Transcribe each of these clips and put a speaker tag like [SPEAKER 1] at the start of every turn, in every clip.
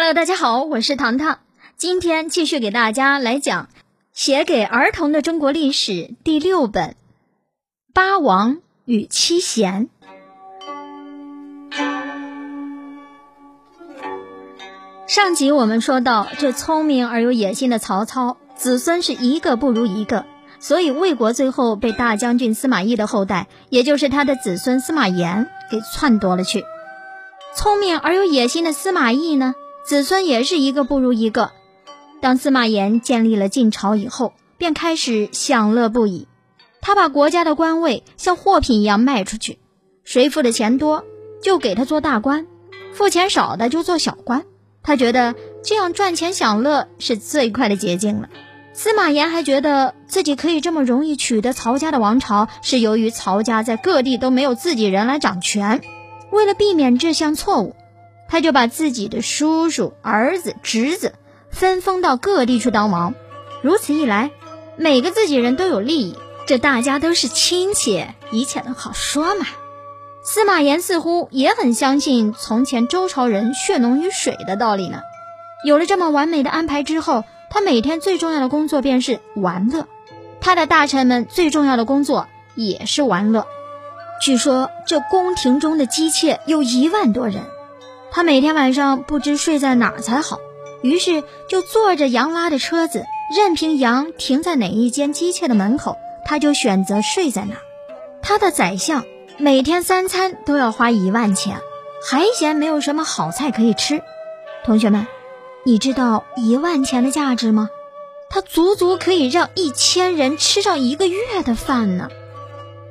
[SPEAKER 1] Hello，大家好，我是糖糖，今天继续给大家来讲写给儿童的中国历史第六本《八王与七贤》。上集我们说到，这聪明而有野心的曹操子孙是一个不如一个，所以魏国最后被大将军司马懿的后代，也就是他的子孙司马炎给篡夺了去。聪明而有野心的司马懿呢，子孙也是一个不如一个。当司马炎建立了晋朝以后，便开始享乐不已。他把国家的官位像货品一样卖出去，谁付的钱多，就给他做大官；付钱少的就做小官。他觉得这样赚钱享乐是最快的捷径了。司马炎还觉得自己可以这么容易取得曹家的王朝，是由于曹家在各地都没有自己人来掌权。为了避免这项错误，他就把自己的叔叔、儿子、侄子分封到各地去当王。如此一来，每个自己人都有利益，这大家都是亲戚，一切都好说嘛。司马炎似乎也很相信从前周朝人血浓于水的道理呢。有了这么完美的安排之后，他每天最重要的工作便是玩乐。他的大臣们最重要的工作也是玩乐。据说这宫廷中的姬妾有一万多人，他每天晚上不知睡在哪儿才好，于是就坐着羊拉的车子，任凭羊停在哪一间姬妾的门口，他就选择睡在哪儿。他的宰相。每天三餐都要花一万钱，还嫌没有什么好菜可以吃。同学们，你知道一万钱的价值吗？它足足可以让一千人吃上一个月的饭呢。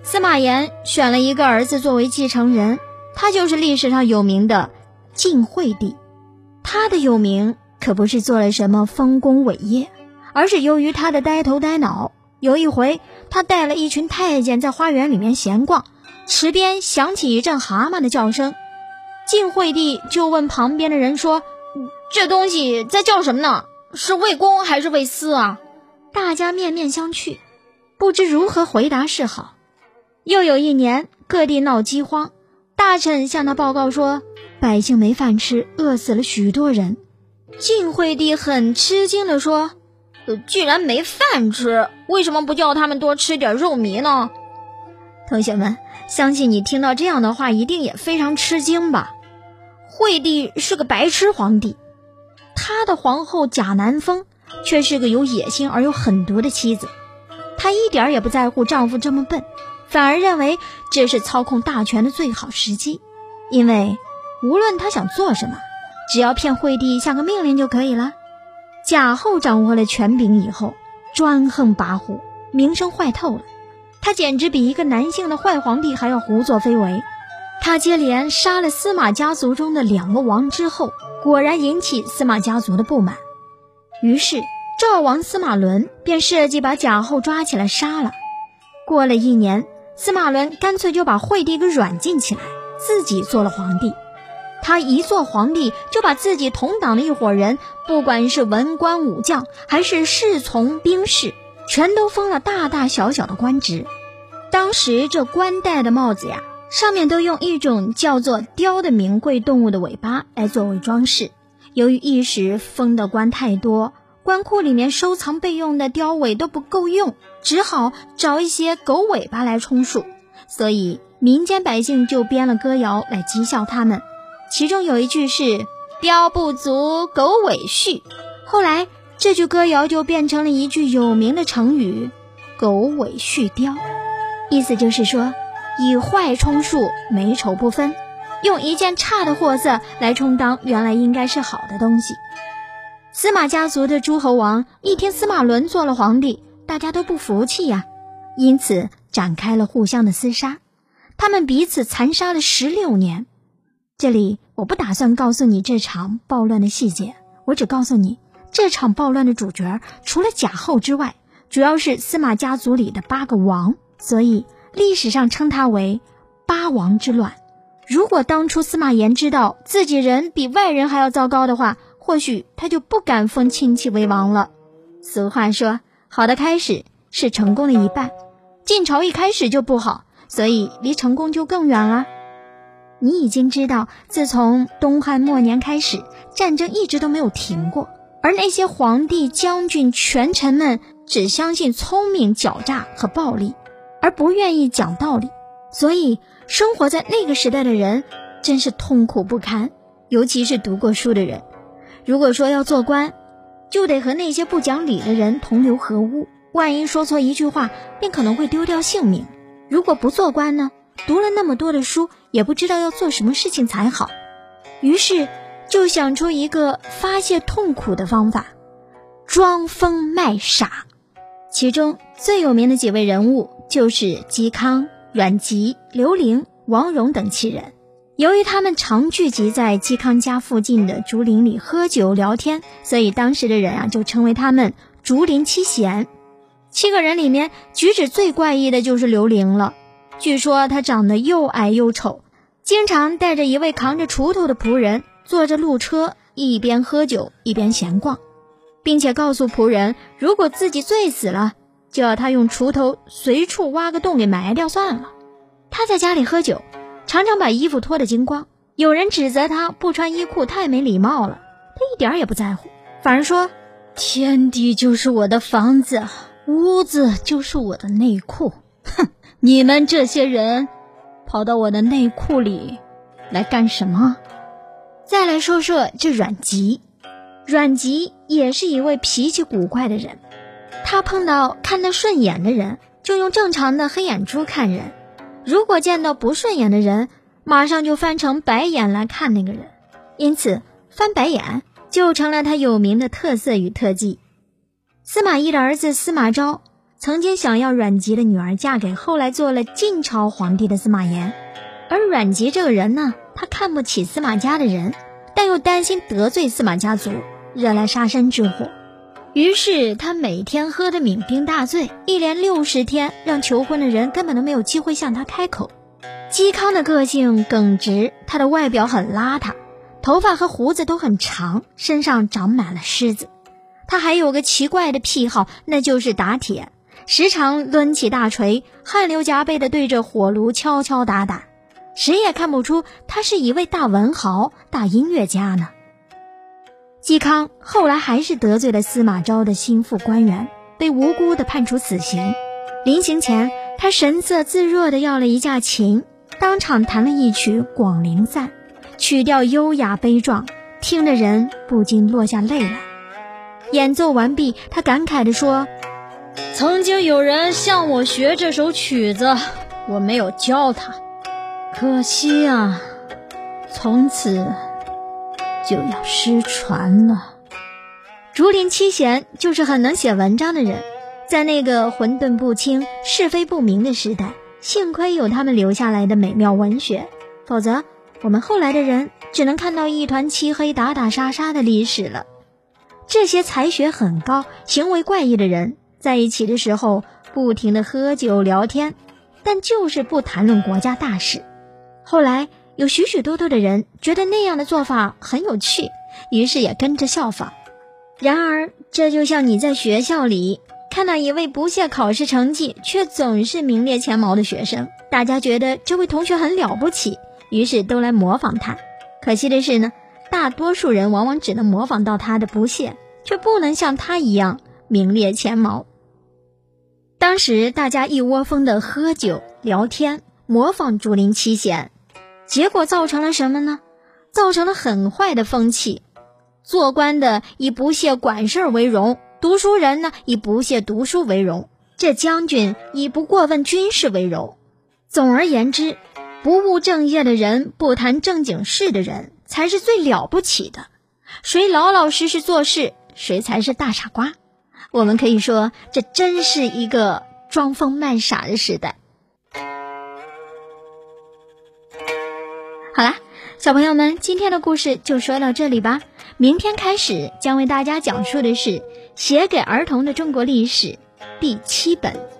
[SPEAKER 1] 司马炎选了一个儿子作为继承人，他就是历史上有名的晋惠帝。他的有名可不是做了什么丰功伟业，而是由于他的呆头呆脑。有一回，他带了一群太监在花园里面闲逛。池边响起一阵蛤蟆的叫声，晋惠帝就问旁边的人说：“这东西在叫什么呢？是魏公还是魏私啊？”大家面面相觑，不知如何回答是好。又有一年，各地闹饥荒，大臣向他报告说，百姓没饭吃，饿死了许多人。晋惠帝很吃惊地说：“既然没饭吃，为什么不叫他们多吃点肉糜呢？”同学们。相信你听到这样的话，一定也非常吃惊吧？惠帝是个白痴皇帝，他的皇后贾南风却是个有野心而又狠毒的妻子。她一点也不在乎丈夫这么笨，反而认为这是操控大权的最好时机。因为无论他想做什么，只要骗惠帝下个命令就可以了。贾后掌握了权柄以后，专横跋扈，名声坏透了。他简直比一个男性的坏皇帝还要胡作非为。他接连杀了司马家族中的两个王之后，果然引起司马家族的不满。于是赵王司马伦便设计把贾后抓起来杀了。过了一年，司马伦干脆就把惠帝给软禁起来，自己做了皇帝。他一做皇帝，就把自己同党的一伙人，不管是文官武将，还是侍从兵士，全都封了大大小小的官职。当时这官戴的帽子呀，上面都用一种叫做雕的名贵动物的尾巴来作为装饰。由于一时封的官太多，官库里面收藏备用的雕尾都不够用，只好找一些狗尾巴来充数。所以民间百姓就编了歌谣来讥笑他们，其中有一句是“雕不足，狗尾续”。后来这句歌谣就变成了一句有名的成语“狗尾续貂”。意思就是说，以坏充数，美丑不分，用一件差的货色来充当原来应该是好的东西。司马家族的诸侯王一听司马伦做了皇帝，大家都不服气呀，因此展开了互相的厮杀。他们彼此残杀了十六年。这里我不打算告诉你这场暴乱的细节，我只告诉你，这场暴乱的主角除了贾后之外，主要是司马家族里的八个王。所以历史上称它为八王之乱。如果当初司马炎知道自己人比外人还要糟糕的话，或许他就不敢封亲戚为王了。俗话说，好的开始是成功的一半。晋朝一开始就不好，所以离成功就更远了。你已经知道，自从东汉末年开始，战争一直都没有停过，而那些皇帝、将军、权臣们只相信聪明、狡诈和暴力，而不愿意讲道理。所以，生活在那个时代的人真是痛苦不堪，尤其是读过书的人。如果说要做官，就得和那些不讲理的人同流合污，万一说错一句话，便可能会丢掉性命。如果不做官呢？读了那么多的书，也不知道要做什么事情才好，于是就想出一个发泄痛苦的方法——装疯卖傻。其中最有名的几位人物就是嵇康、阮籍、刘伶、王戎等七人。由于他们常聚集在嵇康家附近的竹林里喝酒聊天，所以当时的人啊就称为他们“竹林七贤”。七个人里面，举止最怪异的就是刘伶了。据说他长得又矮又丑，经常带着一位扛着锄头的仆人坐着路车，一边喝酒一边闲逛，并且告诉仆人，如果自己醉死了，就要他用锄头随处挖个洞给埋掉算了。他在家里喝酒，常常把衣服脱得精光。有人指责他不穿衣裤太没礼貌了，他一点也不在乎，反而说：“天地就是我的房子，屋子就是我的内裤。”哼。你们这些人，跑到我的内裤里来干什么？再来说说这阮籍，阮籍也是一位脾气古怪的人。他碰到看得顺眼的人，就用正常的黑眼珠看人；如果见到不顺眼的人，马上就翻成白眼来看那个人。因此，翻白眼就成了他有名的特色与特技。司马懿的儿子司马昭。曾经想要阮籍的女儿嫁给后来做了晋朝皇帝的司马炎，而阮籍这个人呢，他看不起司马家的人，但又担心得罪司马家族，惹来杀身之祸，于是他每天喝得酩酊大醉，一连六十天，让求婚的人根本都没有机会向他开口。嵇康的个性耿直，他的外表很邋遢，头发和胡子都很长，身上长满了虱子。他还有个奇怪的癖好，那就是打铁。时常抡起大锤，汗流浃背地对着火炉敲敲打打，谁也看不出他是一位大文豪、大音乐家呢。嵇康后来还是得罪了司马昭的心腹官员，被无辜地判处死刑。临行前，他神色自若地要了一架琴，当场弹了一曲《广陵散》，曲调优雅悲壮，听的人不禁落下泪来。演奏完毕，他感慨地说。曾经有人向我学这首曲子，我没有教他，可惜啊，从此就要失传了。竹林七贤就是很能写文章的人，在那个混沌不清、是非不明的时代，幸亏有他们留下来的美妙文学，否则我们后来的人只能看到一团漆黑、打打杀杀的历史了。这些才学很高、行为怪异的人。在一起的时候，不停的喝酒聊天，但就是不谈论国家大事。后来有许许多多的人觉得那样的做法很有趣，于是也跟着效仿。然而，这就像你在学校里看到一位不屑考试成绩却总是名列前茅的学生，大家觉得这位同学很了不起，于是都来模仿他。可惜的是呢，大多数人往往只能模仿到他的不屑，却不能像他一样。名列前茅。当时大家一窝蜂的喝酒聊天，模仿竹林七贤，结果造成了什么呢？造成了很坏的风气。做官的以不屑管事儿为荣，读书人呢以不屑读书为荣，这将军以不过问军事为荣。总而言之，不务正业的人，不谈正经事的人，才是最了不起的。谁老老实实做事，谁才是大傻瓜。我们可以说，这真是一个装疯卖傻的时代。好啦，小朋友们，今天的故事就说到这里吧。明天开始将为大家讲述的是《写给儿童的中国历史》第七本。